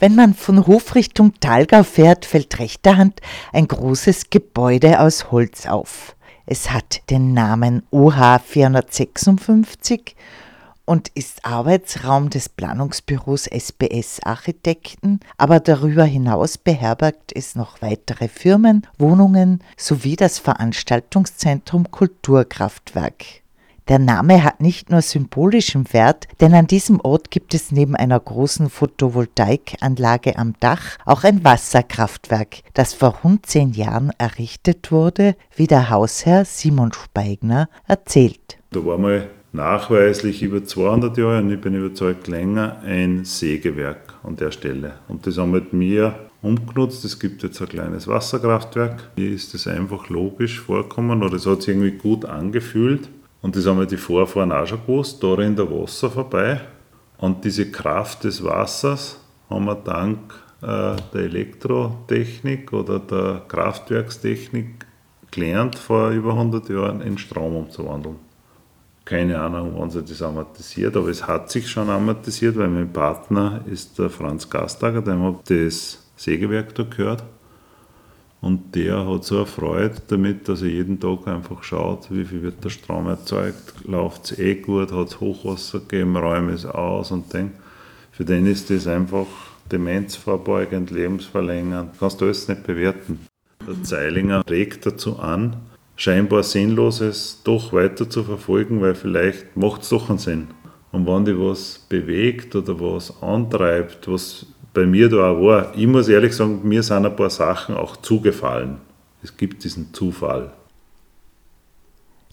Wenn man von Hof Richtung Talgau fährt, fällt rechter Hand ein großes Gebäude aus Holz auf. Es hat den Namen OH 456 und ist Arbeitsraum des Planungsbüros SBS Architekten, aber darüber hinaus beherbergt es noch weitere Firmen, Wohnungen sowie das Veranstaltungszentrum Kulturkraftwerk. Der Name hat nicht nur symbolischen Wert, denn an diesem Ort gibt es neben einer großen Photovoltaikanlage am Dach auch ein Wasserkraftwerk, das vor rund zehn Jahren errichtet wurde, wie der Hausherr Simon Speigner erzählt. Da war mal nachweislich über 200 Jahre und ich bin überzeugt länger ein Sägewerk an der Stelle. Und das haben halt wir umgenutzt. Es gibt jetzt ein kleines Wasserkraftwerk. Mir ist das einfach logisch vorgekommen oder es hat sich irgendwie gut angefühlt. Und das haben wir die Vorfahren auch schon gewusst, da rennt der Wasser vorbei. Und diese Kraft des Wassers haben wir dank äh, der Elektrotechnik oder der Kraftwerkstechnik gelernt, vor über 100 Jahren in Strom umzuwandeln. Keine Ahnung, wann sich das amortisiert, aber es hat sich schon amortisiert, weil mein Partner ist der Franz Gastager, dem habe das Sägewerk da gehört. Und der hat so eine Freude damit, dass er jeden Tag einfach schaut, wie viel wird der Strom erzeugt, läuft es eh gut, hat es Hochwasser gegeben, räume es aus und denkt, für den ist das einfach demenzvorbeugend, lebensverlängernd, kannst du alles nicht bewerten. Der Zeilinger regt dazu an, scheinbar Sinnloses doch weiter zu verfolgen, weil vielleicht macht es doch einen Sinn. Und wenn dich was bewegt oder was antreibt, was bei mir da auch war, ich muss ehrlich sagen, mir sind ein paar Sachen auch zugefallen. Es gibt diesen Zufall.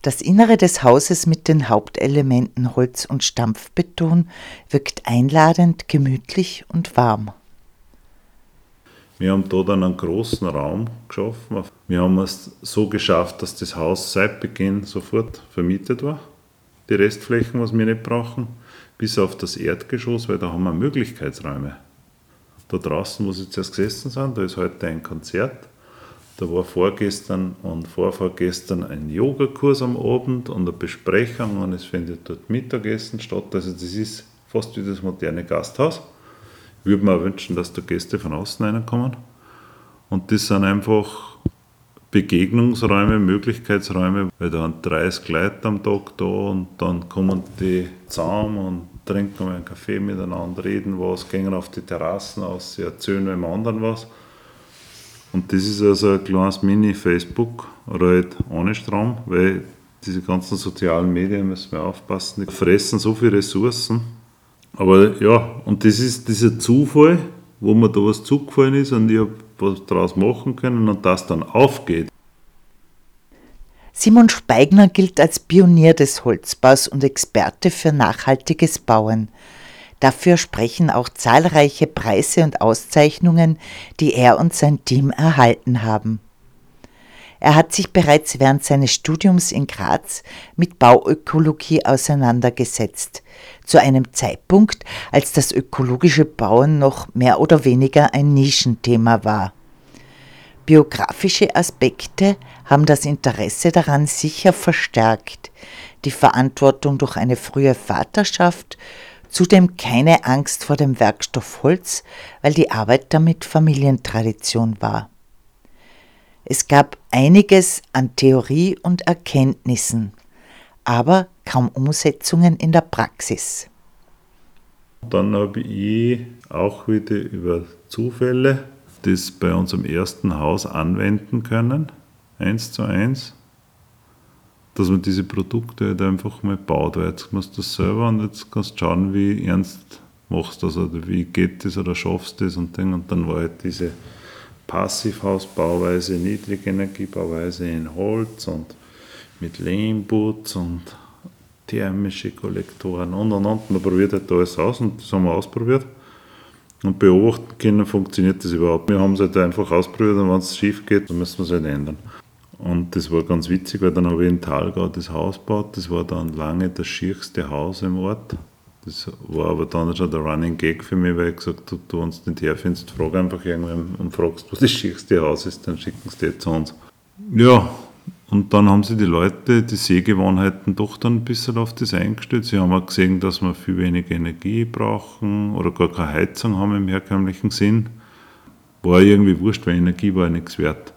Das Innere des Hauses mit den Hauptelementen Holz und Stampfbeton wirkt einladend, gemütlich und warm. Wir haben da dann einen großen Raum geschaffen. Wir haben es so geschafft, dass das Haus seit Beginn sofort vermietet war. Die Restflächen, was wir nicht brauchen, bis auf das Erdgeschoss, weil da haben wir Möglichkeitsräume da draußen, wo sie zuerst gesessen sind, da ist heute ein Konzert. Da war vorgestern und vorvorgestern ein Yogakurs am Abend und eine Besprechung und es findet dort Mittagessen statt. Also das ist fast wie das moderne Gasthaus. Ich würde mir auch wünschen, dass da Gäste von außen reinkommen. Und das sind einfach Begegnungsräume, Möglichkeitsräume, weil da sind 30 Leute am Tag da und dann kommen die zusammen und trinken wir einen Kaffee miteinander, reden was, gehen auf die Terrassen aus, sie erzählen einem anderen was. Und das ist also ein kleines Mini-Facebook oder halt ohne Strom, weil diese ganzen sozialen Medien müssen wir aufpassen, die fressen so viele Ressourcen. Aber ja, und das ist dieser Zufall, wo mir da was zugefallen ist und ich habe was daraus machen können und das dann aufgeht. Simon Speigner gilt als Pionier des Holzbaus und Experte für nachhaltiges Bauen. Dafür sprechen auch zahlreiche Preise und Auszeichnungen, die er und sein Team erhalten haben. Er hat sich bereits während seines Studiums in Graz mit Bauökologie auseinandergesetzt, zu einem Zeitpunkt, als das ökologische Bauen noch mehr oder weniger ein Nischenthema war. Biografische Aspekte haben das Interesse daran sicher verstärkt, die Verantwortung durch eine frühe Vaterschaft, zudem keine Angst vor dem Werkstoff Holz, weil die Arbeit damit Familientradition war. Es gab einiges an Theorie und Erkenntnissen, aber kaum Umsetzungen in der Praxis. Dann habe ich auch wieder über Zufälle das bei unserem ersten Haus anwenden können, eins zu eins, dass man diese Produkte halt einfach mal baut, weil jetzt machst du das selber und jetzt kannst du schauen, wie ernst machst du das oder wie geht das oder schaffst du das und, Ding. und dann war halt diese Passivhausbauweise, Niedrigenergiebauweise in Holz und mit Lehmputz und thermische Kollektoren und und und. Man probiert halt alles aus und das haben wir ausprobiert und beobachten können, funktioniert das überhaupt. Wir haben es halt einfach ausprobiert und wenn es schief geht, dann müssen wir es halt ändern. Und das war ganz witzig, weil dann habe ich in Talgau das Haus gebaut. Das war dann lange das schierste Haus im Ort. Das war aber dann schon der Running Gag für mich, weil ich gesagt habe, du, du nicht herfindest, frag einfach irgendwann und fragst, wo das schierste Haus ist, dann schicken sie dir zu uns. Ja, Und dann haben sich die Leute die Sehgewohnheiten doch dann ein bisschen auf das eingestellt. Sie haben auch gesehen, dass wir viel weniger Energie brauchen oder gar keine Heizung haben im herkömmlichen Sinn. War irgendwie wurscht, weil Energie war ja nichts wert.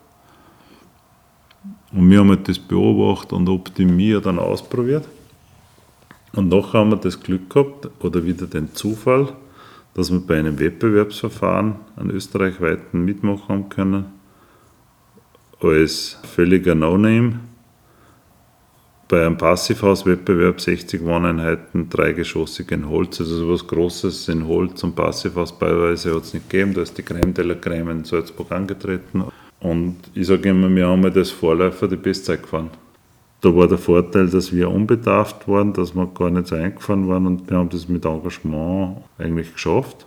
Und wir haben halt das beobachtet und optimiert dann ausprobiert. Und nachher haben wir das Glück gehabt, oder wieder den Zufall, dass wir bei einem Wettbewerbsverfahren einen österreichweiten mitmachen können, als völliger No-Name. Bei einem Passivhauswettbewerb 60 Wohneinheiten, dreigeschossig in Holz, also so was Großes in Holz und Passivhaus beiweise hat es nicht gegeben. Da ist die Creme de la Creme in Salzburg angetreten. Und ich sage immer, wir haben das Vorläufer die Bestzeit gefahren. Da war der Vorteil, dass wir unbedarft waren, dass wir gar nicht so eingefahren waren und wir haben das mit Engagement eigentlich geschafft.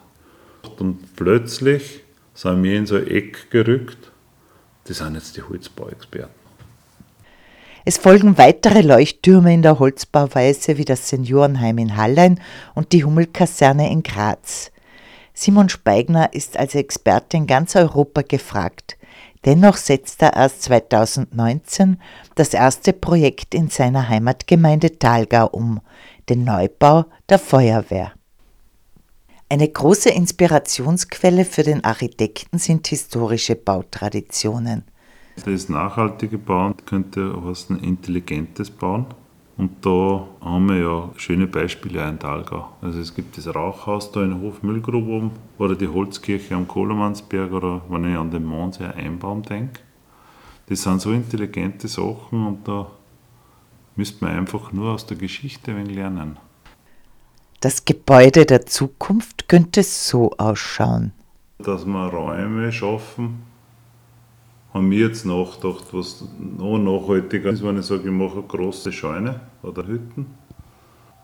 Und plötzlich sind wir in so ein Eck gerückt. Das sind jetzt die Holzbauexperten. Es folgen weitere Leuchttürme in der Holzbauweise wie das Seniorenheim in Hallein und die Hummelkaserne in Graz. Simon Speigner ist als Experte in ganz Europa gefragt. Dennoch setzt er erst 2019 das erste Projekt in seiner Heimatgemeinde Talgau um, den Neubau der Feuerwehr. Eine große Inspirationsquelle für den Architekten sind historische Bautraditionen. Das nachhaltige Bauen könnte heißen intelligentes Bauen. Und da haben wir ja schöne Beispiele in Talgau. Also es gibt das Rauchhaus da in der Hofmüllgrube oben oder die Holzkirche am Kohlemannsberg oder wenn ich an den Mondsee Einbaum denke. Das sind so intelligente Sachen und da müsste man einfach nur aus der Geschichte ein lernen. Das Gebäude der Zukunft könnte so ausschauen. Dass wir Räume schaffen, haben wir jetzt nachgedacht, was noch nachhaltiger ist, wenn ich sage, ich mache eine große Scheune oder Hütten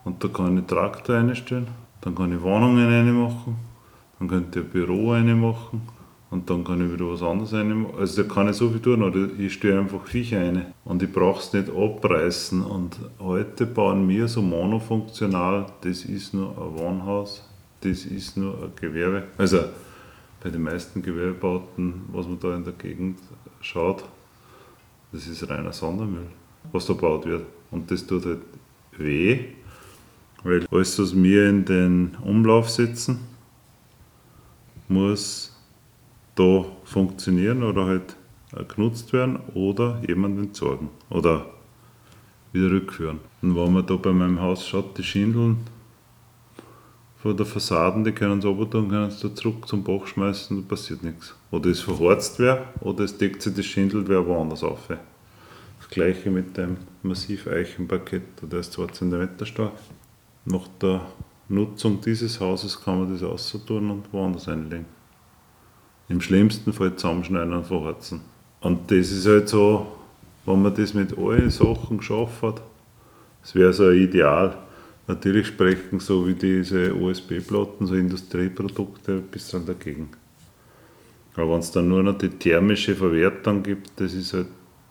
und da kann ich Traktor einstellen, dann kann ich Wohnungen reinmachen, dann könnte ich ein Büro reinmachen und dann kann ich wieder was anderes reinmachen. Also da kann ich so viel tun, oder ich stelle einfach Viecher rein und ich brauche es nicht abreißen und heute bauen wir so monofunktional, das ist nur ein Wohnhaus, das ist nur ein Gewerbe. Also bei den meisten Gewerbebauten, was man da in der Gegend schaut, das ist reiner Sondermüll, was da gebaut wird. Und das tut halt weh, weil alles, was wir in den Umlauf setzen, muss da funktionieren oder halt genutzt werden oder jemand entsorgen oder wieder rückführen. Und wenn man da bei meinem Haus schaut, die Schindeln, von der Fassaden, die können sie runter können sie da zurück zum Bach schmeißen und passiert nichts. Oder es verhorzt wer, oder es deckt sich das Schindel wer woanders auf. Das gleiche mit dem Massiveichenparkett, der ist 2 cm stark. Nach der Nutzung dieses Hauses kann man das auszutun und woanders einlegen. Im schlimmsten Fall zusammenschneiden und verhorzen. Und das ist halt so, wenn man das mit allen Sachen geschafft hat, das wäre so ein Ideal. Natürlich sprechen so wie diese OSB-Platten, so Industrieprodukte, ein bisschen dagegen. Aber wenn es dann nur noch die thermische Verwertung gibt, das ist halt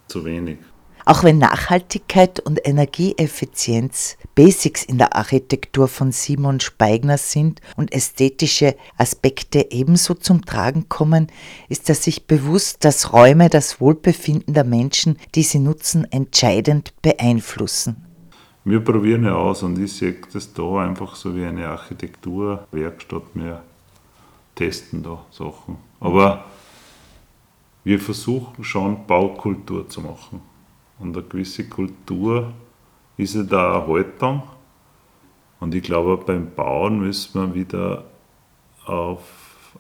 zu wenig. Auch wenn Nachhaltigkeit und Energieeffizienz Basics in der Architektur von Simon Speigner sind und ästhetische Aspekte ebenso zum Tragen kommen, ist er sich bewusst, dass Räume das Wohlbefinden der Menschen, die sie nutzen, entscheidend beeinflussen. Wir probieren ja aus und ich sehe das da einfach so wie eine Architekturwerkstatt. Wir testen da Sachen. Aber wir versuchen schon Baukultur zu machen. Und eine gewisse Kultur ist ja da eine Haltung. Und ich glaube, beim Bauen müssen wir wieder auf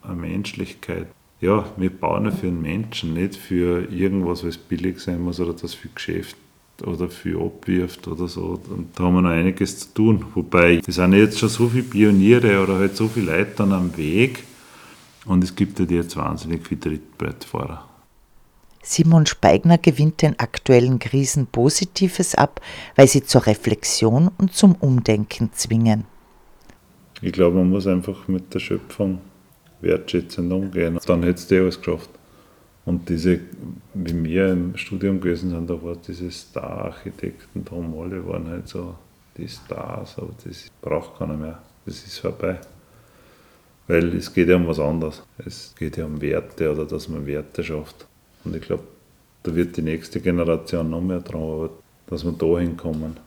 eine Menschlichkeit. Ja, wir bauen ja für einen Menschen, nicht für irgendwas, was billig sein muss oder das für Geschäft oder viel abwirft oder so. Und da haben wir noch einiges zu tun. Wobei, es sind jetzt schon so viele Pioniere oder halt so viele Leute dann am Weg und es gibt ja jetzt wahnsinnig viele Trittbrettfahrer. Simon Speigner gewinnt den aktuellen Krisen Positives ab, weil sie zur Reflexion und zum Umdenken zwingen. Ich glaube, man muss einfach mit der Schöpfung wertschätzend umgehen. Dann hättest du alles geschafft. Und diese, wie wir im Studium gewesen sind, da war diese Star-Architekten, drum alle waren halt so die Stars, aber das braucht keiner mehr. Das ist vorbei. Weil es geht ja um was anderes. Es geht ja um Werte oder dass man Werte schafft. Und ich glaube, da wird die nächste Generation noch mehr dran arbeiten, dass wir da hinkommen.